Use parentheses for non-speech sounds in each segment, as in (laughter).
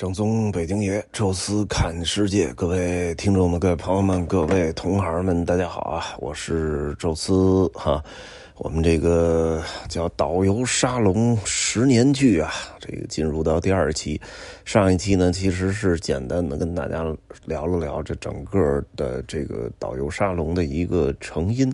正宗北京爷，宙斯看世界，各位听众们、各位朋友们、各位同行们，大家好啊！我是宙斯哈。我们这个叫导游沙龙十年剧啊，这个进入到第二期。上一期呢，其实是简单的跟大家聊了聊这整个的这个导游沙龙的一个成因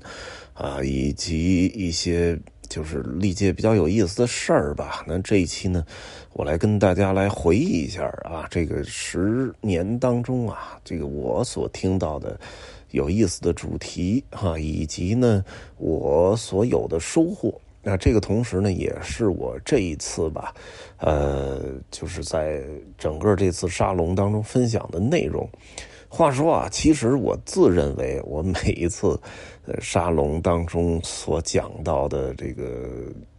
啊，以及一些。就是历届比较有意思的事儿吧。那这一期呢，我来跟大家来回忆一下啊，这个十年当中啊，这个我所听到的有意思的主题哈，以及呢我所有的收获。那这个同时呢，也是我这一次吧，呃，就是在整个这次沙龙当中分享的内容。话说啊，其实我自认为我每一次沙龙当中所讲到的这个，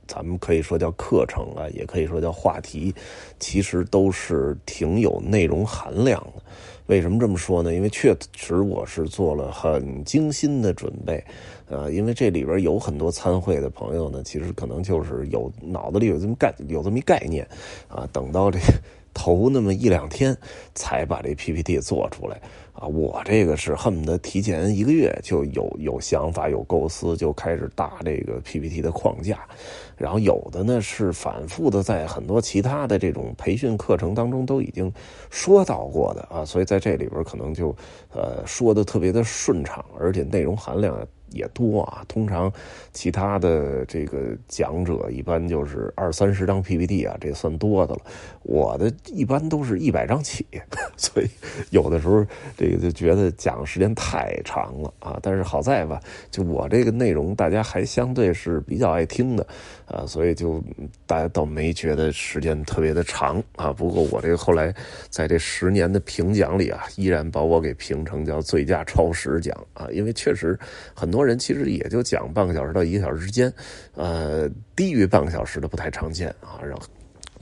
咱们可以说叫课程啊，也可以说叫话题，其实都是挺有内容含量的。为什么这么说呢？因为确实我是做了很精心的准备，呃，因为这里边有很多参会的朋友呢，其实可能就是有脑子里有这么概有这么一概念啊，等到这头那么一两天才把这 PPT 做出来。啊，我这个是恨不得提前一个月就有有想法、有构思，就开始搭这个 PPT 的框架，然后有的呢是反复的在很多其他的这种培训课程当中都已经说到过的啊，所以在这里边可能就呃说的特别的顺畅，而且内容含量。也多啊，通常其他的这个讲者一般就是二三十张 PPT 啊，这算多的了。我的一般都是一百张起，(laughs) 所以有的时候这个就觉得讲时间太长了啊。但是好在吧，就我这个内容大家还相对是比较爱听的啊，所以就大家倒没觉得时间特别的长啊。不过我这个后来在这十年的评奖里啊，依然把我给评成叫最佳超时奖啊，因为确实很多。很多人其实也就讲半个小时到一个小时之间，呃，低于半个小时的不太常见啊，然后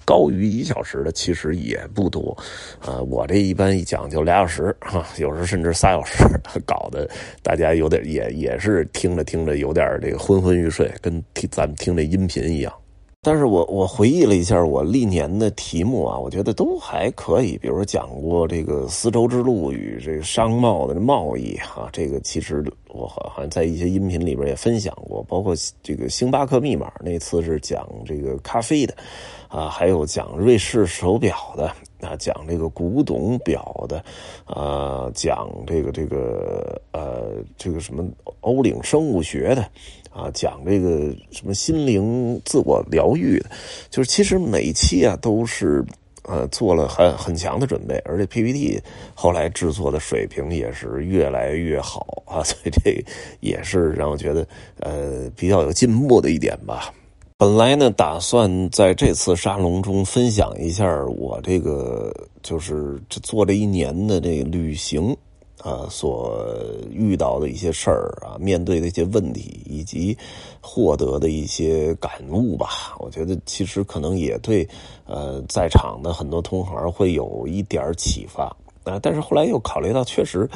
高于一小时的其实也不多，呃，我这一般一讲就俩小时哈，有时甚至仨小时，搞得大家有点也也是听着听着有点这个昏昏欲睡，跟听咱们听这音频一样。但是我我回忆了一下我历年的题目啊，我觉得都还可以。比如说讲过这个丝绸之路与这个商贸的贸易哈，这个其实我好像在一些音频里边也分享过。包括这个星巴克密码那次是讲这个咖啡的，啊，还有讲瑞士手表的啊，讲这个古董表的，啊，讲这个这个呃这个什么欧领生物学的。啊，讲这个什么心灵自我疗愈的，就是其实每期啊都是呃做了很很强的准备，而且 PPT 后来制作的水平也是越来越好啊，(laughs) 所以这也是让我觉得呃比较有进步的一点吧。本来呢，打算在这次沙龙中分享一下我这个就是做这一年的这个旅行。啊，所遇到的一些事儿啊，面对的一些问题，以及获得的一些感悟吧，我觉得其实可能也对呃在场的很多同行会有一点启发啊。但是后来又考虑到，确实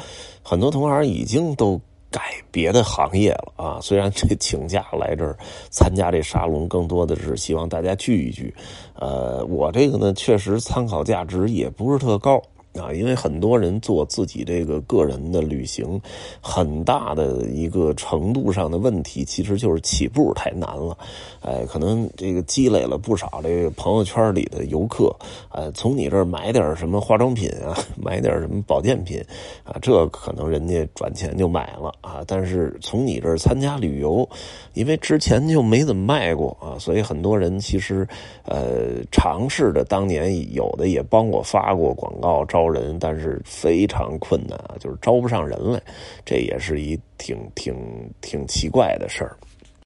很多同行已经都改别的行业了啊。虽然这请假来这儿参加这沙龙，更多的是希望大家聚一聚。呃，我这个呢，确实参考价值也不是特高。啊，因为很多人做自己这个个人的旅行，很大的一个程度上的问题，其实就是起步太难了。哎，可能这个积累了不少这个朋友圈里的游客，呃，从你这儿买点什么化妆品啊，买点什么保健品啊，这可能人家转钱就买了啊。但是从你这儿参加旅游，因为之前就没怎么卖过啊，所以很多人其实呃尝试的，当年有的也帮我发过广告招。招人，但是非常困难啊，就是招不上人来，这也是一挺挺挺奇怪的事儿。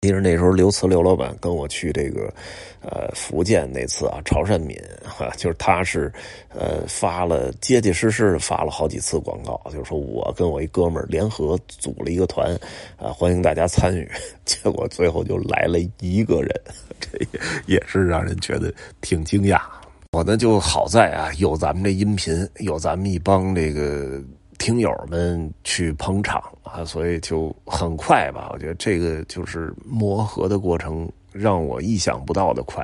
其实那时候刘慈刘老板跟我去这个呃福建那次啊，潮汕闽哈，就是他是呃发了结结实实的发了好几次广告，就是说我跟我一哥们儿联合组了一个团啊，欢迎大家参与。(laughs) 结果最后就来了一个人，(laughs) 这也也是让人觉得挺惊讶。我呢就好在啊，有咱们这音频，有咱们一帮这个听友们去捧场啊，所以就很快吧。我觉得这个就是磨合的过程让我意想不到的快，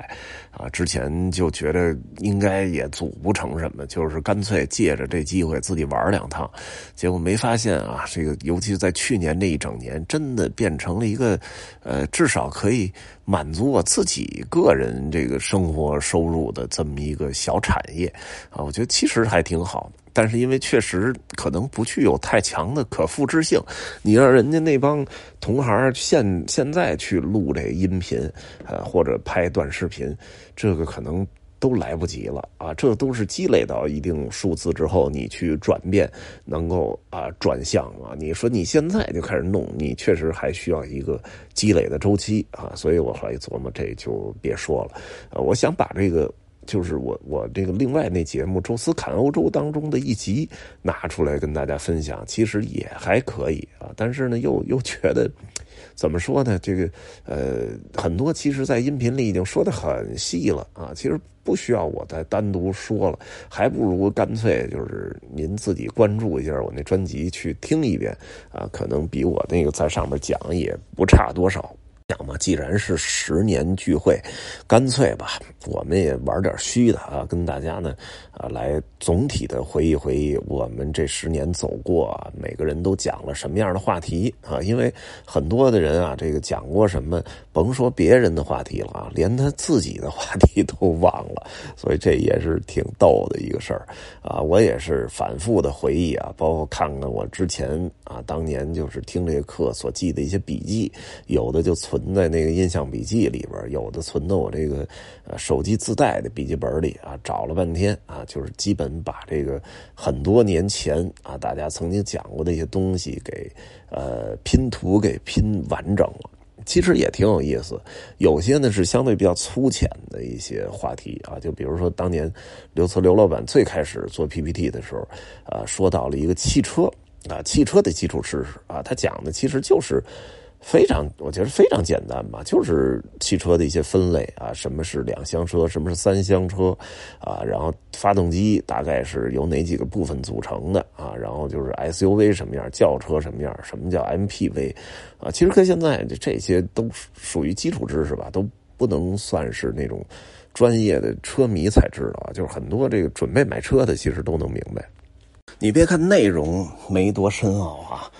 啊，之前就觉得应该也组不成什么，就是干脆借着这机会自己玩两趟，结果没发现啊，这个尤其是在去年这一整年，真的变成了一个，呃，至少可以满足我自己个人这个生活收入的这么一个小产业，啊，我觉得其实还挺好。但是因为确实可能不具有太强的可复制性，你让人家那帮同行现现在去录这音频，呃或者拍短视频，这个可能都来不及了啊！这都是积累到一定数字之后，你去转变，能够啊转向啊。你说你现在就开始弄，你确实还需要一个积累的周期啊。所以我后来琢磨，这就别说了。呃，我想把这个。就是我我这个另外那节目《宙斯侃欧洲》当中的一集拿出来跟大家分享，其实也还可以啊。但是呢，又又觉得怎么说呢？这个呃，很多其实，在音频里已经说的很细了啊。其实不需要我再单独说了，还不如干脆就是您自己关注一下我那专辑去听一遍啊，可能比我那个在上面讲也不差多少。讲嘛，既然是十年聚会，干脆吧，我们也玩点虚的啊，跟大家呢啊来总体的回忆回忆我们这十年走过，每个人都讲了什么样的话题啊？因为很多的人啊，这个讲过什么，甭说别人的话题了啊，连他自己的话题都忘了，所以这也是挺逗的一个事儿啊。我也是反复的回忆啊，包括看看我之前啊，当年就是听这个课所记的一些笔记，有的就存。存在那个印象笔记里边，有的存到我这个手机自带的笔记本里啊，找了半天啊，就是基本把这个很多年前啊大家曾经讲过的一些东西给呃拼图给拼完整了。其实也挺有意思，有些呢是相对比较粗浅的一些话题啊，就比如说当年刘慈刘老板最开始做 PPT 的时候呃，说到了一个汽车啊，汽车的基础知识啊，他讲的其实就是。非常，我觉得非常简单吧，就是汽车的一些分类啊，什么是两厢车，什么是三厢车，啊，然后发动机大概是由哪几个部分组成的啊，然后就是 SUV 什么样，轿车什么样，什么叫 MPV，啊，其实跟现在这些都属于基础知识吧，都不能算是那种专业的车迷才知道啊，就是很多这个准备买车的其实都能明白。你别看内容没多深奥啊。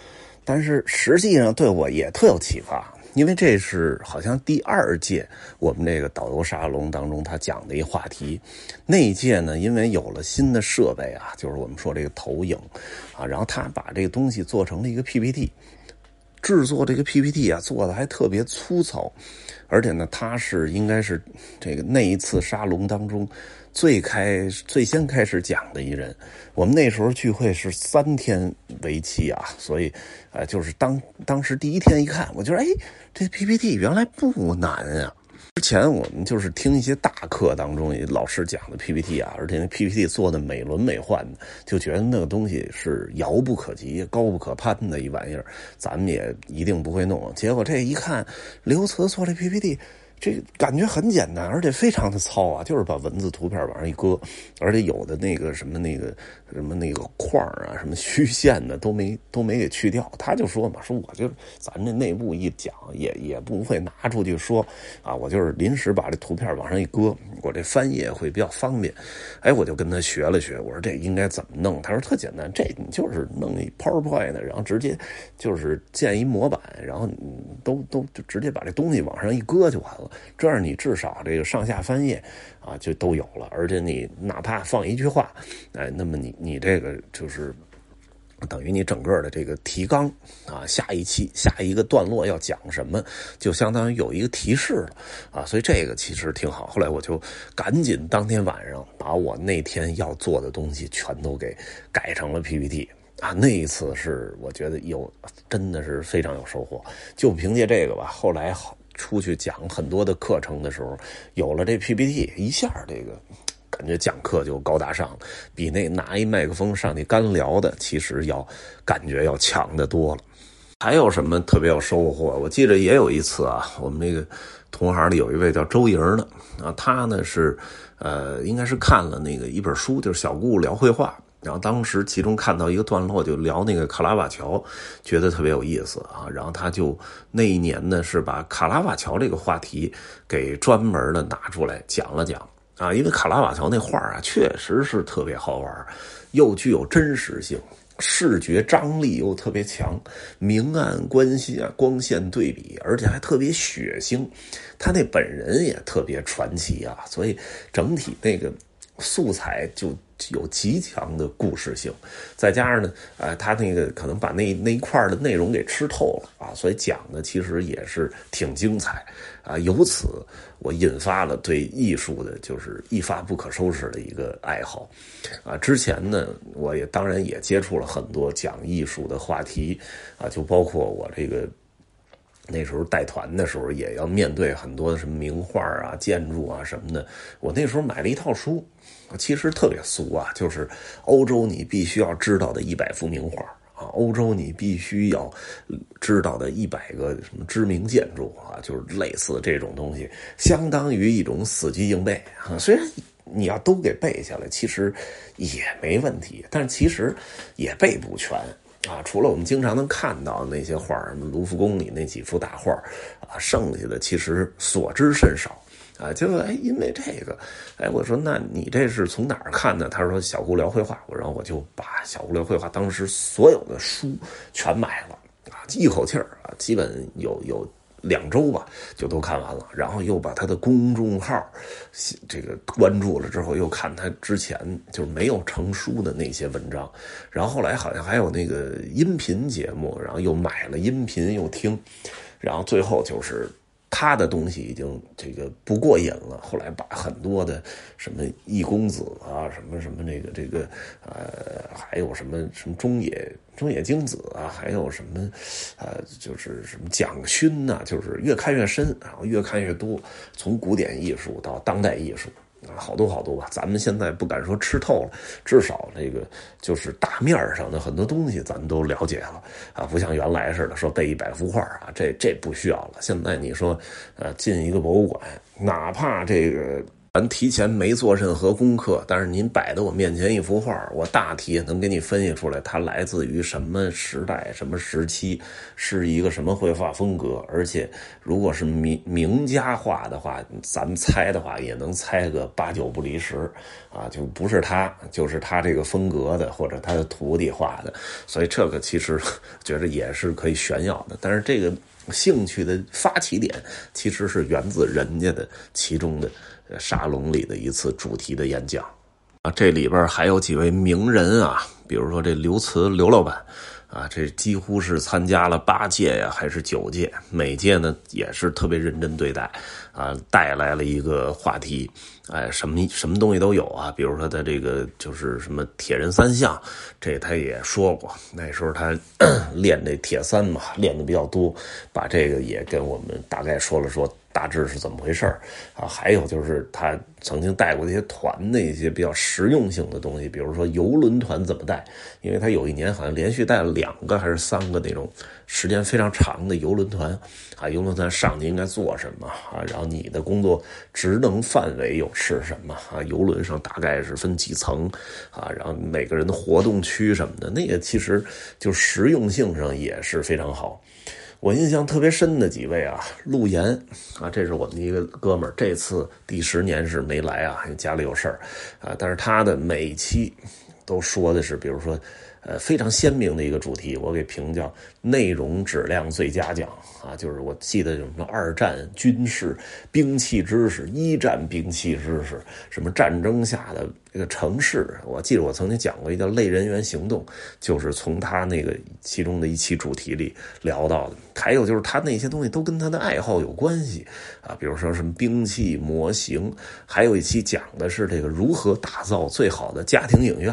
但是实际上对我也特有启发，因为这是好像第二届我们这个导游沙龙当中他讲的一话题。那一届呢，因为有了新的设备啊，就是我们说这个投影啊，然后他把这个东西做成了一个 PPT，制作这个 PPT 啊做的还特别粗糙，而且呢，他是应该是这个那一次沙龙当中。最开最先开始讲的一人，我们那时候聚会是三天为期啊，所以，呃，就是当当时第一天一看，我觉得，哎，这 PPT 原来不难啊。之前我们就是听一些大课当中老师讲的 PPT 啊，而且那 PPT 做的美轮美奂的，就觉得那个东西是遥不可及、高不可攀的一玩意儿，咱们也一定不会弄。结果这一看，刘慈做这 PPT。这感觉很简单，而且非常的糙啊，就是把文字图片往上一搁，而且有的那个什么那个什么那个框啊，什么虚线的都没都没给去掉。他就说嘛，说我就咱这内部一讲，也也不会拿出去说啊，我就是临时把这图片往上一搁，我这翻页会比较方便。哎，我就跟他学了学，我说这应该怎么弄？他说特简单，这你就是弄一 PowerPoint，然后直接就是建一模板，然后你都都就直接把这东西往上一搁就完了。这样你至少这个上下翻页啊就都有了，而且你哪怕放一句话，哎，那么你你这个就是等于你整个的这个提纲啊，下一期下一个段落要讲什么，就相当于有一个提示了啊，所以这个其实挺好。后来我就赶紧当天晚上把我那天要做的东西全都给改成了 PPT 啊，那一次是我觉得有真的是非常有收获，就凭借这个吧，后来好。出去讲很多的课程的时候，有了这 PPT，一下这个感觉讲课就高大上了，比那拿一麦克风上去干聊的，其实要感觉要强的多了。还有什么特别有收获？我记得也有一次啊，我们那个同行里有一位叫周莹的啊，他呢是呃，应该是看了那个一本书，就是小顾聊绘画然后当时其中看到一个段落，就聊那个卡拉瓦乔，觉得特别有意思啊。然后他就那一年呢，是把卡拉瓦乔这个话题给专门的拿出来讲了讲啊。因为卡拉瓦乔那画啊，确实是特别好玩，又具有真实性，视觉张力又特别强，明暗关系啊，光线对比，而且还特别血腥。他那本人也特别传奇啊，所以整体那个素材就。有极强的故事性，再加上呢，呃，他那个可能把那那一块的内容给吃透了啊，所以讲的其实也是挺精彩啊。由此我引发了对艺术的就是一发不可收拾的一个爱好啊。之前呢，我也当然也接触了很多讲艺术的话题啊，就包括我这个那时候带团的时候，也要面对很多什么名画啊、建筑啊什么的。我那时候买了一套书。其实特别俗啊，就是欧洲你必须要知道的一百幅名画啊，欧洲你必须要知道的一百个什么知名建筑啊，就是类似这种东西，相当于一种死记硬背啊。虽然你要都给背下来，其实也没问题，但是其实也背不全啊。除了我们经常能看到那些画，什么卢浮宫里那几幅大画啊，剩下的其实所知甚少。啊，就哎，因为这个，哎，我说那你这是从哪儿看的？他说小姑聊绘画，我然后我就把小姑聊绘画当时所有的书全买了啊，一口气儿啊，基本有有两周吧，就都看完了。然后又把他的公众号这个关注了之后，又看他之前就是没有成书的那些文章。然后后来好像还有那个音频节目，然后又买了音频又听，然后最后就是。他的东西已经这个不过瘾了，后来把很多的什么易公子啊，什么什么这个这个呃，还有什么什么中野中野精子啊，还有什么呃，就是什么蒋勋呐，就是越看越深，然后越看越多，从古典艺术到当代艺术。好多好多吧，咱们现在不敢说吃透了，至少这个就是大面上的很多东西咱们都了解了啊，不像原来似的说背一百幅画啊，这这不需要了。现在你说，呃，进一个博物馆，哪怕这个。咱提前没做任何功课，但是您摆在我面前一幅画，我大体也能给你分析出来，它来自于什么时代、什么时期，是一个什么绘画风格。而且，如果是名名家画的话，咱们猜的话也能猜个八九不离十啊，就不是他，就是他这个风格的，或者他的徒弟画的。所以这个其实 (laughs) 觉得也是可以炫耀的。但是这个兴趣的发起点，其实是源自人家的其中的。沙龙里的一次主题的演讲，啊，这里边还有几位名人啊，比如说这刘慈刘老板，啊，这几乎是参加了八届呀，还是九届，每届呢也是特别认真对待，啊，带来了一个话题，哎，什么什么东西都有啊，比如说他这个就是什么铁人三项，这他也说过，那时候他 (coughs) 练这铁三嘛，练的比较多，把这个也跟我们大概说了说。大致是怎么回事啊？还有就是他曾经带过那些团的一些比较实用性的东西，比如说游轮团怎么带？因为他有一年好像连续带了两个还是三个那种时间非常长的游轮团啊。游轮团上去应该做什么啊？然后你的工作职能范围又是什么啊？游轮上大概是分几层啊？然后每个人的活动区什么的，那个其实就实用性上也是非常好。我印象特别深的几位啊，陆岩啊，这是我们的一个哥们儿，这次第十年是没来啊，家里有事儿啊。但是他的每一期都说的是，比如说，呃，非常鲜明的一个主题，我给评叫内容质量最佳奖啊。就是我记得有什么二战军事兵器知识、一战兵器知识，什么战争下的。这个城市，我记得我曾经讲过一个叫“类人猿行动”，就是从他那个其中的一期主题里聊到的。还有就是他那些东西都跟他的爱好有关系啊，比如说什么兵器模型，还有一期讲的是这个如何打造最好的家庭影院，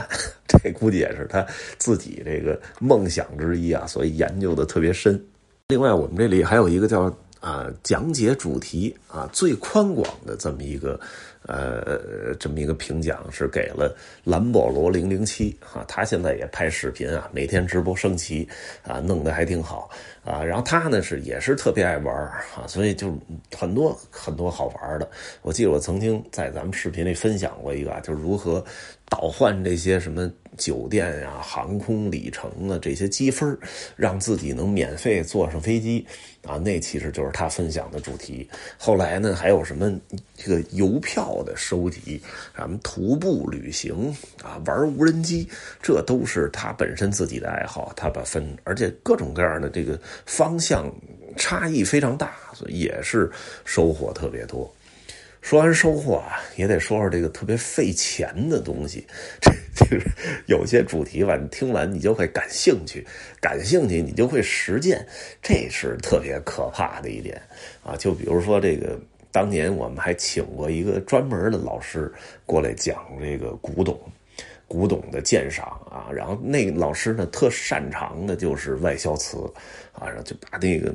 这估计也是他自己这个梦想之一啊，所以研究的特别深。另外，我们这里还有一个叫啊讲解主题啊最宽广的这么一个。呃，这么一个评奖是给了蓝保罗零零七啊，他现在也拍视频啊，每天直播升旗啊，弄得还挺好啊。然后他呢是也是特别爱玩啊，所以就很多很多好玩的。我记得我曾经在咱们视频里分享过一个，就是如何。倒换这些什么酒店呀、航空里程啊这些积分，让自己能免费坐上飞机啊。那其实就是他分享的主题。后来呢，还有什么这个邮票的收集，什么徒步旅行啊，玩无人机，这都是他本身自己的爱好。他把分，而且各种各样的这个方向差异非常大，所以也是收获特别多。说完收获啊，也得说说这个特别费钱的东西。这就是有些主题吧，你听完你就会感兴趣，感兴趣你就会实践，这是特别可怕的一点啊。就比如说这个，当年我们还请过一个专门的老师过来讲这个古董，古董的鉴赏啊。然后那个老师呢，特擅长的就是外销瓷啊，然后就把那个。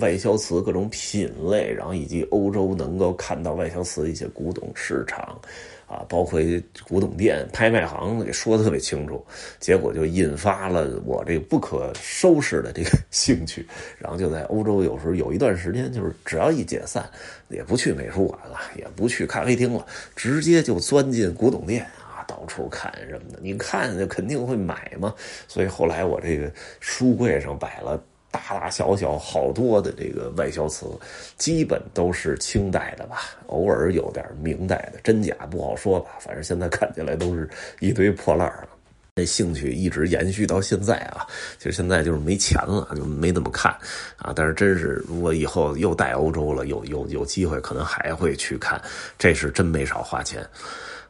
外销瓷各种品类，然后以及欧洲能够看到外销瓷的一些古董市场，啊，包括古董店、拍卖行，给说的特别清楚。结果就引发了我这个不可收拾的这个兴趣，然后就在欧洲有时候有一段时间，就是只要一解散，也不去美术馆了，也不去咖啡厅了，直接就钻进古董店啊，到处看什么的。你看就肯定会买嘛，所以后来我这个书柜上摆了。大大小小好多的这个外销瓷，基本都是清代的吧，偶尔有点明代的，真假不好说吧。反正现在看起来都是一堆破烂了。这兴趣一直延续到现在啊，其实现在就是没钱了，就没怎么看啊。但是真是，如果以后又带欧洲了，有有有机会，可能还会去看。这是真没少花钱。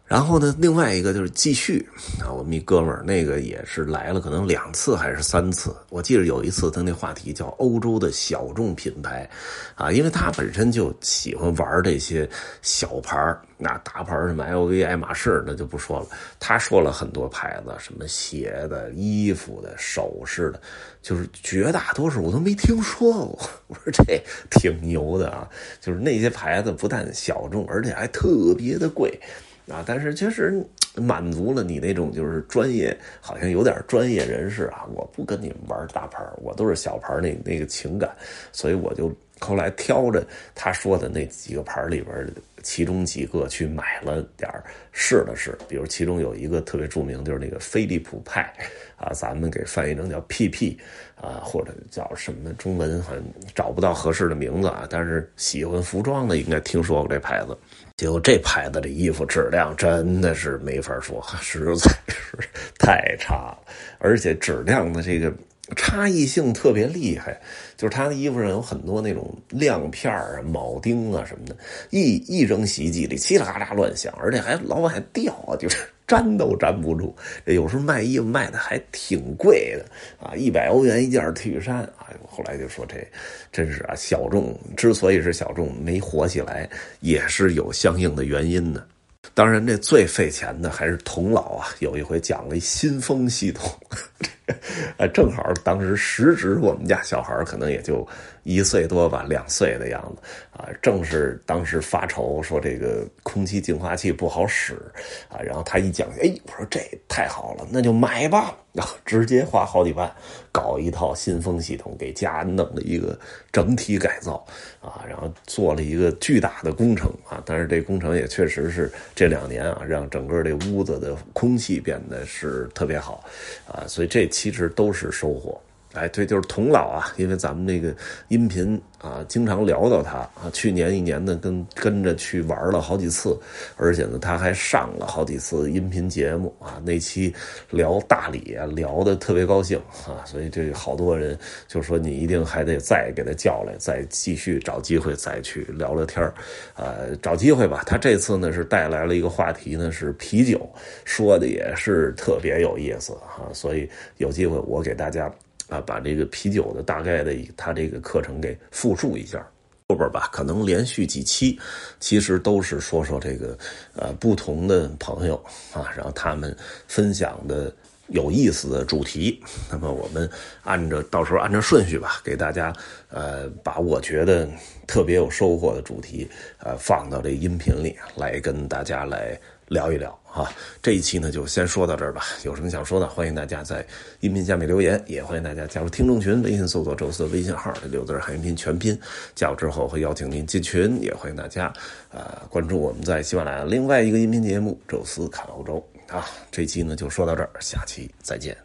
然后呢，另外一个就是继续啊，我们一哥们儿那个也是来了，可能两次还是三次。我记得有一次他那话题叫欧洲的小众品牌，啊，因为他本身就喜欢玩这些小牌儿那大牌儿什么 LV、爱马仕那就不说了。他说了很多牌子，什么鞋的、衣服的、首饰的，就是绝大多数我都没听说过。(laughs) 我说这挺牛的啊，就是那些牌子不但小众，而且还特别的贵。啊，但是其实满足了你那种就是专业，好像有点专业人士啊。我不跟你们玩大牌，我都是小牌那那个情感，所以我就后来挑着他说的那几个牌里边其中几个去买了点试了试。比如其中有一个特别著名，就是那个飞利浦派 (laughs) 啊，咱们给翻译成叫 PP 啊，或者叫什么中文，很找不到合适的名字啊。但是喜欢服装的应该听说过这牌子。结果这牌子的衣服质量真的是没法说，实在是太差了，而且质量的这个差异性特别厉害。就是他的衣服上有很多那种亮片啊、铆钉啊什么的，一一扔洗衣机里，嘁哩喀喳乱响，而且还老往下掉，就是 (laughs) 粘都粘不住。有时候卖衣服卖的还挺贵的啊，一百欧元一件 T 恤衫啊。后来就说这真是啊，小众之所以是小众，没火起来，也是有相应的原因的。当然，这最费钱的还是童老啊！有一回讲了一新风系统，(laughs) (laughs) 呃，正好当时时值我们家小孩可能也就一岁多吧，两岁的样子啊，正是当时发愁说这个空气净化器不好使啊，然后他一讲，哎，我说这太好了，那就买吧。然后直接花好几万搞一套新风系统，给家弄了一个整体改造啊，然后做了一个巨大的工程啊。但是这工程也确实是这两年啊，让整个这屋子的空气变得是特别好啊。所以这其实都是收获。哎，对，就是童老啊，因为咱们那个音频啊，经常聊到他啊。去年一年呢，跟跟着去玩了好几次，而且呢，他还上了好几次音频节目啊。那期聊大理啊，聊的特别高兴啊，所以这好多人就说你一定还得再给他叫来，再继续找机会再去聊聊天，呃，找机会吧。他这次呢是带来了一个话题呢，是啤酒，说的也是特别有意思啊，所以有机会我给大家。啊，把这个啤酒的大概的他这个课程给复述一下，后边吧，可能连续几期，其实都是说说这个呃不同的朋友啊，然后他们分享的有意思的主题。那么我们按照到时候按照顺序吧，给大家呃把我觉得特别有收获的主题呃放到这音频里来跟大家来。聊一聊啊，这一期呢就先说到这儿吧。有什么想说的，欢迎大家在音频下面留言，也欢迎大家加入听众群，微信搜索“宙斯”的”微信号，六字汉语拼全拼，加入之后会邀请您进群，也欢迎大家呃关注我们在喜马拉雅另外一个音频节目《宙斯看欧洲》。啊，这期呢就说到这儿，下期再见。